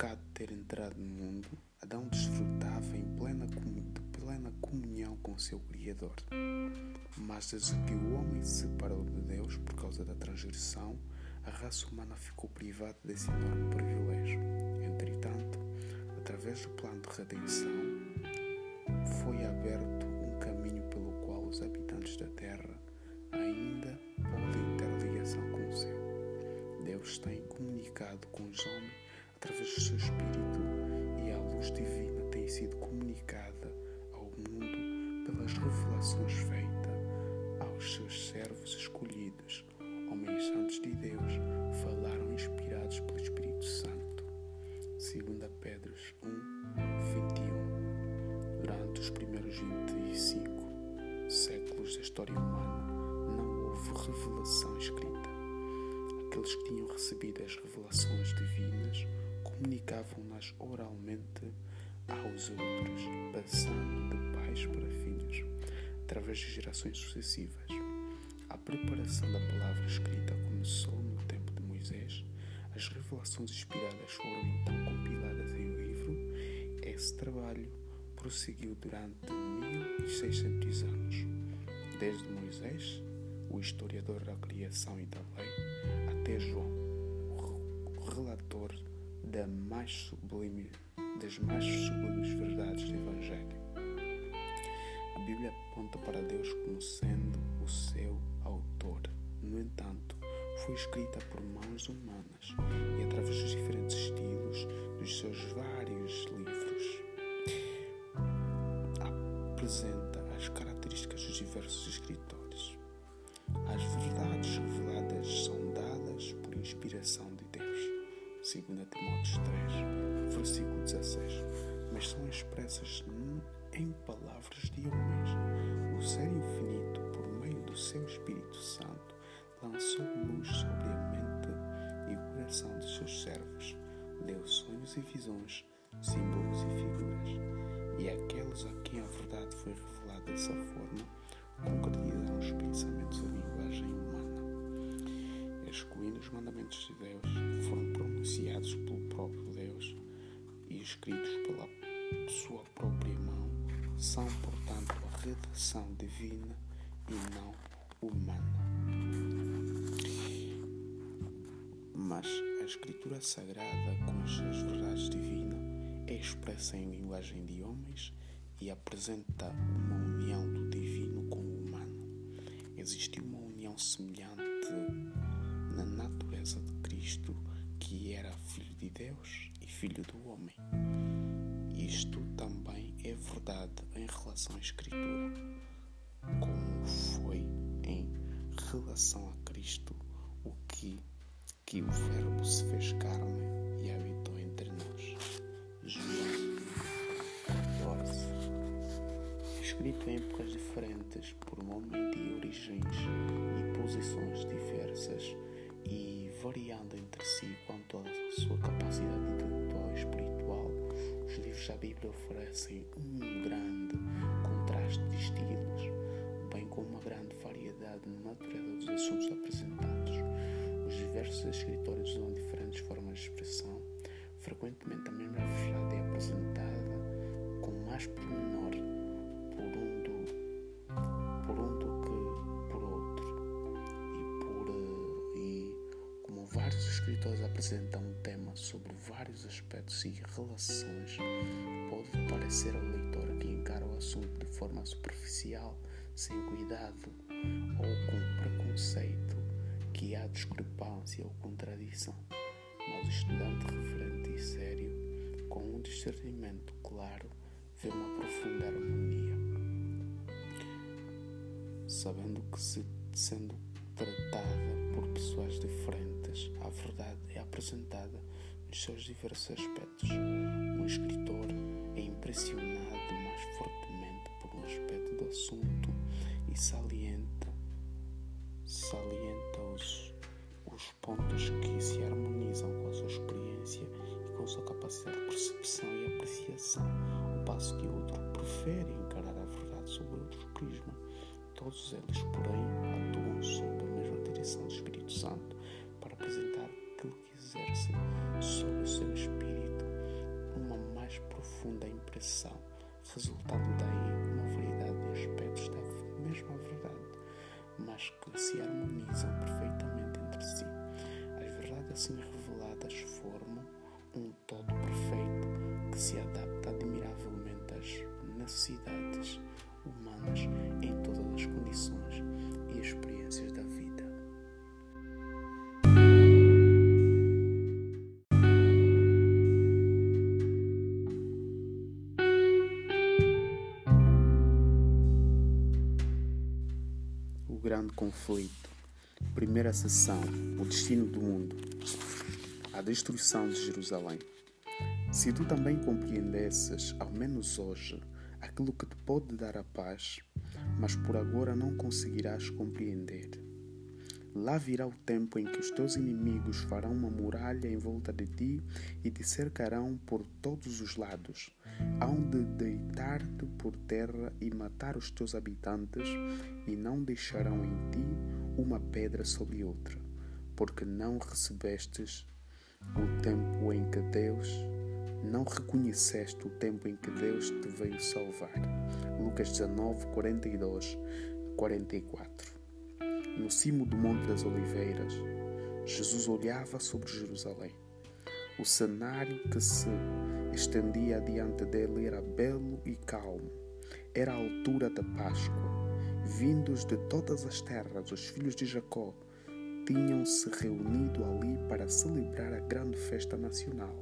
Pecado ter entrado no mundo, Adão desfrutava em plena, de plena comunhão com seu Criador. Mas desde que o homem se separou de Deus por causa da transgressão, a raça humana ficou privada desse enorme privilégio. Entretanto, através do plano de redenção, foi aberto um caminho pelo qual os habitantes da terra ainda podem ter ligação com o céu. Deus tem comunicado com os homens através do seu Espírito e a luz divina tem sido comunicada ao mundo pelas revelações feitas aos seus servos escolhidos, homens santos de Deus, falaram inspirados pelo Espírito Santo. 2 Pedro 1, 21 Durante os primeiros 25 séculos da história humana, não houve revelação escrita. Aqueles que tinham recebido as revelações divinas comunicavam-nas oralmente aos outros, passando de pais para filhos, através de gerações sucessivas. A preparação da palavra escrita começou no tempo de Moisés. As revelações inspiradas foram então compiladas em um livro. Esse trabalho prosseguiu durante 1600 anos, desde Moisés, o historiador da criação e da lei, até João, da mais sublime, das mais sublimes verdades do Evangelho. A Bíblia aponta para Deus como sendo o seu autor. No entanto, foi escrita por mãos humanas e através dos diferentes estilos dos seus vários livros apresenta as características dos diversos escritores. 2 Timóteo 3, versículo 16. Mas são expressas em palavras de homens. O ser infinito, por meio do seu Espírito Santo, lançou luz sobre a mente e o coração dos seus servos, deu sonhos e visões, símbolos e figuras e aqueles a quem a verdade foi revelada dessa forma concretizaram os pensamentos e a linguagem humana. Excluindo os mandamentos de Deus, foram pronunciados pelo próprio Deus e escritos pela sua própria mão, são, portanto, a redação divina e não humana. Mas a Escritura Sagrada, com as suas verdades divinas, é expressa em linguagem de homens e apresenta uma união do divino com o humano. Existe uma união semelhante natureza de Cristo, que era filho de Deus e filho do homem. Isto também é verdade em relação à Escritura, como foi em relação a Cristo, o que, que o Verbo se fez carne e habitou entre nós. João 14. Escrito em épocas diferentes por homem de origens e posições diversas variando entre si quanto à sua capacidade intelectual e espiritual, os livros da Bíblia oferecem um grande contraste de estilos, bem como uma grande variedade na natureza dos assuntos apresentados. Os diversos escritores usam diferentes formas de expressão Frequentemente a mesma verdade é apresentada com mais pormenor escritores apresentam um tema sobre vários aspectos e relações, pode parecer ao leitor que encara o assunto de forma superficial, sem cuidado ou com preconceito que há discrepância ou contradição. Mas o estudante reverente e sério, com um discernimento claro, vê uma profunda harmonia, sabendo que se sendo tratada por pessoas diferentes, a verdade é apresentada nos seus diversos aspectos. Um escritor é impressionado mais fortemente por um aspecto do assunto e salienta, salienta os os pontos que se harmonizam com a sua experiência e com a sua capacidade de percepção e apreciação, ao passo que o outro prefere encarar a verdade sobre outro prisma. Todos eles, porém, atuam sob Ação do Espírito Santo para apresentar aquilo que exerce sobre o seu espírito uma mais profunda impressão, resultando daí uma variedade de aspectos da mesma verdade, mas que se harmonizam perfeitamente entre si. As verdades assim reveladas grande conflito. Primeira sessão: O destino do mundo. A destruição de Jerusalém. Se tu também compreendesses, ao menos hoje, aquilo que te pode dar a paz, mas por agora não conseguirás compreender. Lá virá o tempo em que os teus inimigos farão uma muralha em volta de ti e te cercarão por todos os lados. Hão de deitar-te por terra e matar os teus habitantes, e não deixarão em ti uma pedra sobre outra, porque não recebestes o tempo em que Deus não reconheceste o tempo em que Deus te veio salvar. Lucas 19, 42, 44. No cimo do Monte das Oliveiras, Jesus olhava sobre Jerusalém. O cenário que se estendia diante dele era belo e calmo. Era a altura da Páscoa. Vindos de todas as terras, os filhos de Jacó tinham se reunido ali para celebrar a grande festa nacional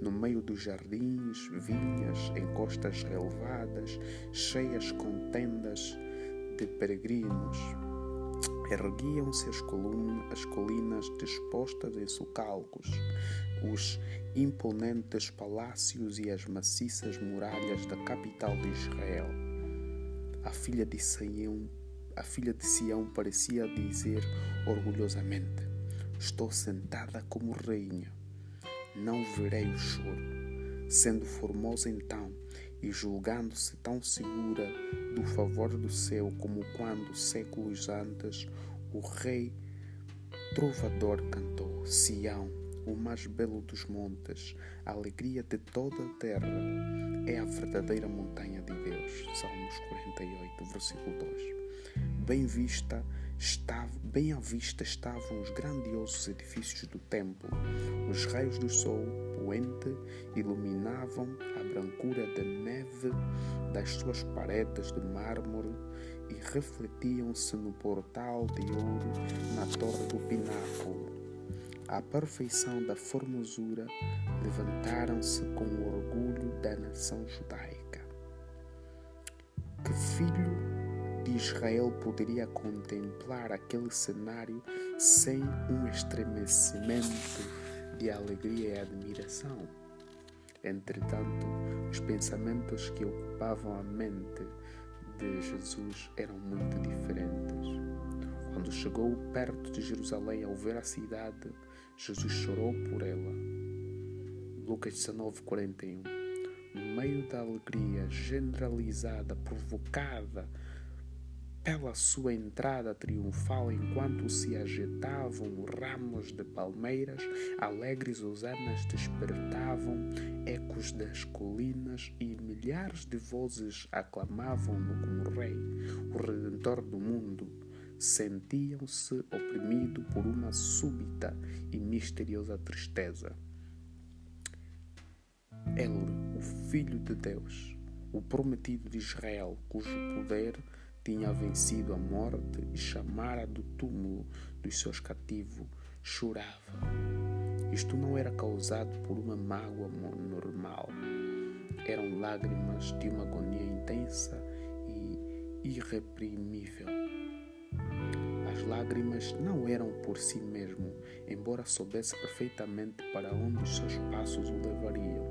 no meio dos jardins, vinhas, encostas relevadas, cheias com tendas de peregrinos. Erguiam-se as, as colinas dispostas em socalcos, os imponentes palácios e as maciças muralhas da capital de Israel. A filha de Sião, a filha de Sião parecia dizer orgulhosamente: Estou sentada como rainha não verei o choro. Sendo formosa então e julgando-se tão segura do favor do céu como quando, séculos antes, o rei trovador cantou: Sião, o mais belo dos montes, a alegria de toda a terra, é a verdadeira montanha de Deus. Salmos 48, versículo 2. Bem vista estava, bem à vista estavam os grandiosos edifícios do templo. Os raios do sol poente iluminavam a brancura da neve das suas paredes de mármore e refletiam-se no portal de ouro na torre do pináculo. A perfeição da formosura levantaram-se com o orgulho da nação judaica. Que filho de Israel poderia contemplar aquele cenário sem um estremecimento de alegria e admiração. Entretanto, os pensamentos que ocupavam a mente de Jesus eram muito diferentes. Quando chegou perto de Jerusalém ao ver a cidade, Jesus chorou por ela. Lucas 19, 41. No meio da alegria generalizada provocada pela sua entrada triunfal enquanto se agitavam ramos de palmeiras, alegres hosanas despertavam ecos das colinas e milhares de vozes aclamavam-no como rei, o redentor do mundo. Sentiam-se oprimidos por uma súbita e misteriosa tristeza. Ele, o Filho de Deus, o prometido de Israel, cujo poder tinha vencido a morte e chamara do túmulo dos seus cativos, chorava. Isto não era causado por uma mágoa normal. Eram lágrimas de uma agonia intensa e irreprimível. As lágrimas não eram por si mesmo, embora soubesse perfeitamente para onde os seus passos o levariam.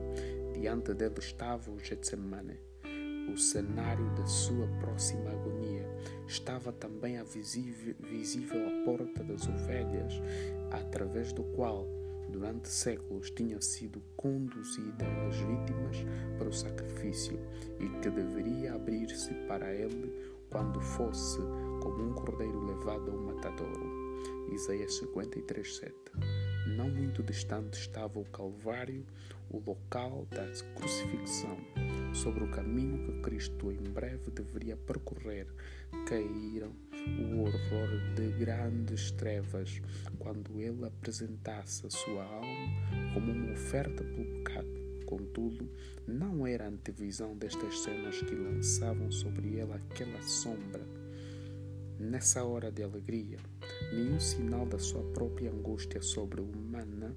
Diante dele estava o Getsemane o cenário da sua próxima agonia. Estava também a visível, a porta das ovelhas, através do qual, durante séculos, tinham sido conduzidas as vítimas para o sacrifício e que deveria abrir-se para ele quando fosse como um cordeiro levado ao matadouro. Isaías 53, 7. não muito distante estava o Calvário, o local da crucifixão. Sobre o caminho que Cristo em breve deveria percorrer, caíram o horror de grandes trevas quando ele apresentasse a sua alma como uma oferta pelo pecado. Contudo, não era a antevisão destas cenas que lançavam sobre ele aquela sombra. Nessa hora de alegria, nenhum sinal da sua própria angústia sobre-humana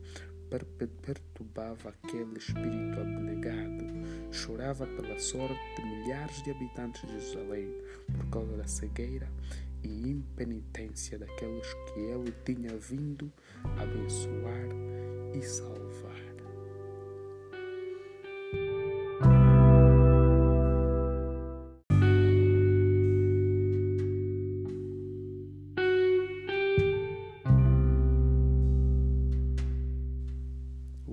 perturbava aquele espírito abnegado. Chorava pela sorte de milhares de habitantes de Jerusalém por causa da cegueira e impenitência daqueles que ele tinha vindo abençoar e salvar.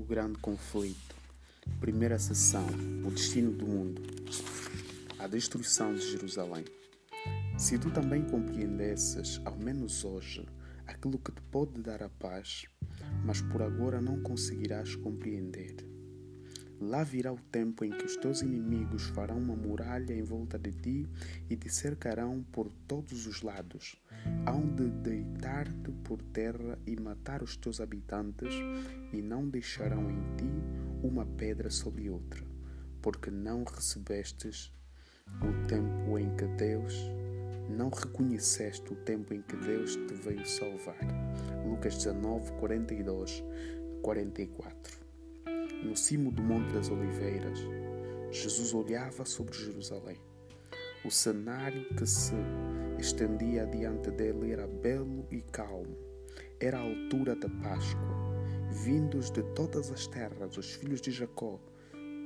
Grande conflito. Primeira sessão: O destino do mundo. A destruição de Jerusalém. Se tu também compreendesses, ao menos hoje, aquilo que te pode dar a paz, mas por agora não conseguirás compreender. Lá virá o tempo em que os teus inimigos farão uma muralha em volta de ti e te cercarão por todos os lados. Hão de deitar-te por terra e matar os teus habitantes, e não deixarão em ti uma pedra sobre outra, porque não recebestes o tempo em que Deus não reconheceste o tempo em que Deus te veio salvar. Lucas 19, 42, 44. No cimo do Monte das Oliveiras, Jesus olhava sobre Jerusalém. O cenário que se estendia diante dele era belo e calmo. Era a altura da Páscoa. Vindos de todas as terras, os filhos de Jacó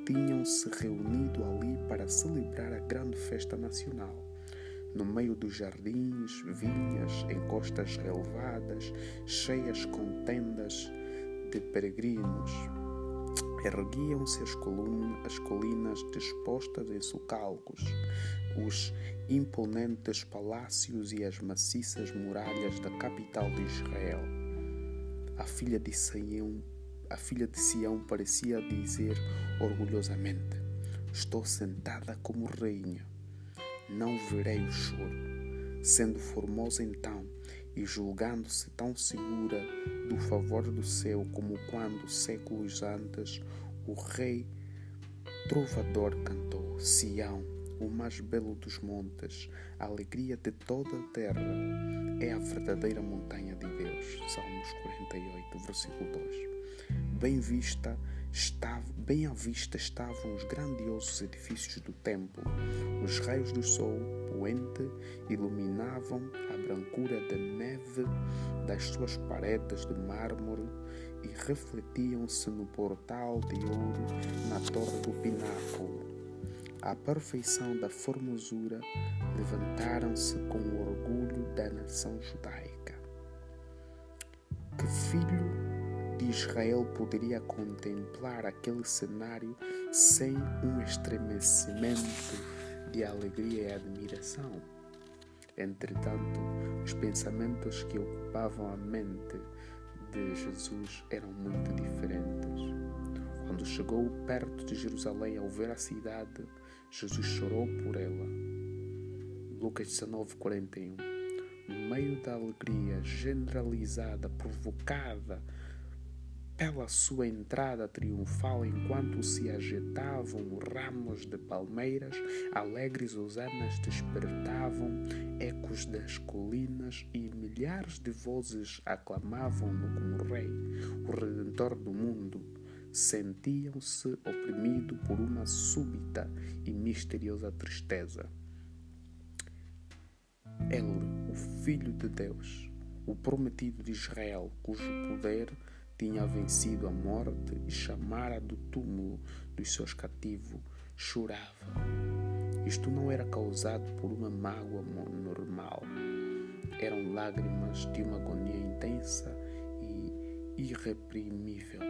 tinham se reunido ali para celebrar a grande festa nacional no meio dos jardins, vinhas, encostas relevadas, cheias com tendas de peregrinos. Erguiam-se as, as colinas dispostas em socalcos, os imponentes palácios e as maciças muralhas da capital de Israel. A filha de Sião, a filha de Sião parecia dizer orgulhosamente: Estou sentada como rainha não verei o choro. Sendo formosa então e julgando-se tão segura do favor do céu como quando, séculos antes, o rei trovador cantou: Sião, o mais belo dos montes, a alegria de toda a terra, é a verdadeira montanha de Deus. Salmos 48, versículo 2. Bem vista estava, bem à vista estavam os grandiosos edifícios do templo. Os raios do sol poente iluminavam a brancura da neve das suas paredes de mármore e refletiam-se no portal de ouro na torre do pináculo. A perfeição da formosura levantaram-se com o orgulho da nação judaica. Que filho de Israel poderia contemplar aquele cenário sem um estremecimento de alegria e admiração. Entretanto, os pensamentos que ocupavam a mente de Jesus eram muito diferentes. Quando chegou perto de Jerusalém ao ver a cidade, Jesus chorou por ela. Lucas 19, 41. No meio da alegria generalizada provocada pela sua entrada triunfal enquanto se agitavam ramos de palmeiras, alegres hosanas despertavam ecos das colinas e milhares de vozes aclamavam-no como rei, o redentor do mundo. Sentiam-se oprimidos por uma súbita e misteriosa tristeza. Ele, o Filho de Deus, o prometido de Israel, cujo poder tinha vencido a morte e chamara do túmulo dos seus cativos, chorava. Isto não era causado por uma mágoa normal. Eram lágrimas de uma agonia intensa e irreprimível.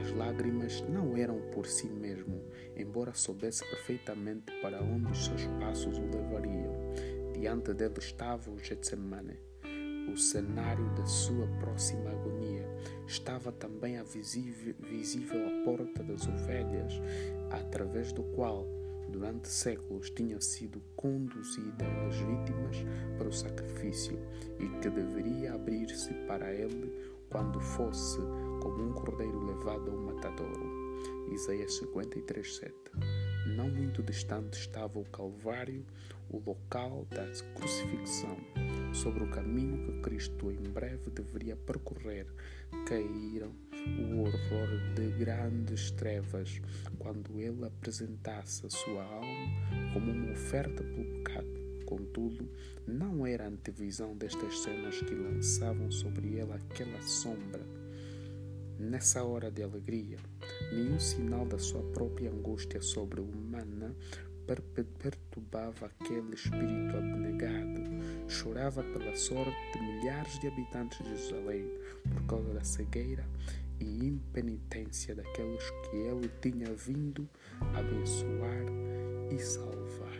As lágrimas não eram por si mesmo, embora soubesse perfeitamente para onde os seus passos o levariam. Diante dele estava o Getsemane o cenário da sua próxima agonia. Estava também a visível, a porta das ovelhas, através do qual, durante séculos, tinham sido conduzidas as vítimas para o sacrifício e que deveria abrir-se para ele quando fosse como um cordeiro levado ao matadouro. Isaías 53, 7. Não muito distante estava o Calvário, o local da crucifixão. Sobre o caminho que Cristo em breve deveria percorrer, caíram o horror de grandes trevas quando ele apresentasse a sua alma como uma oferta pelo pecado. Contudo, não era a antevisão destas cenas que lançavam sobre ele aquela sombra Nessa hora de alegria, nenhum sinal da sua própria angústia sobre-humana perturbava aquele espírito abnegado. Chorava pela sorte de milhares de habitantes de Jerusalém por causa da cegueira e impenitência daqueles que ele tinha vindo abençoar e salvar.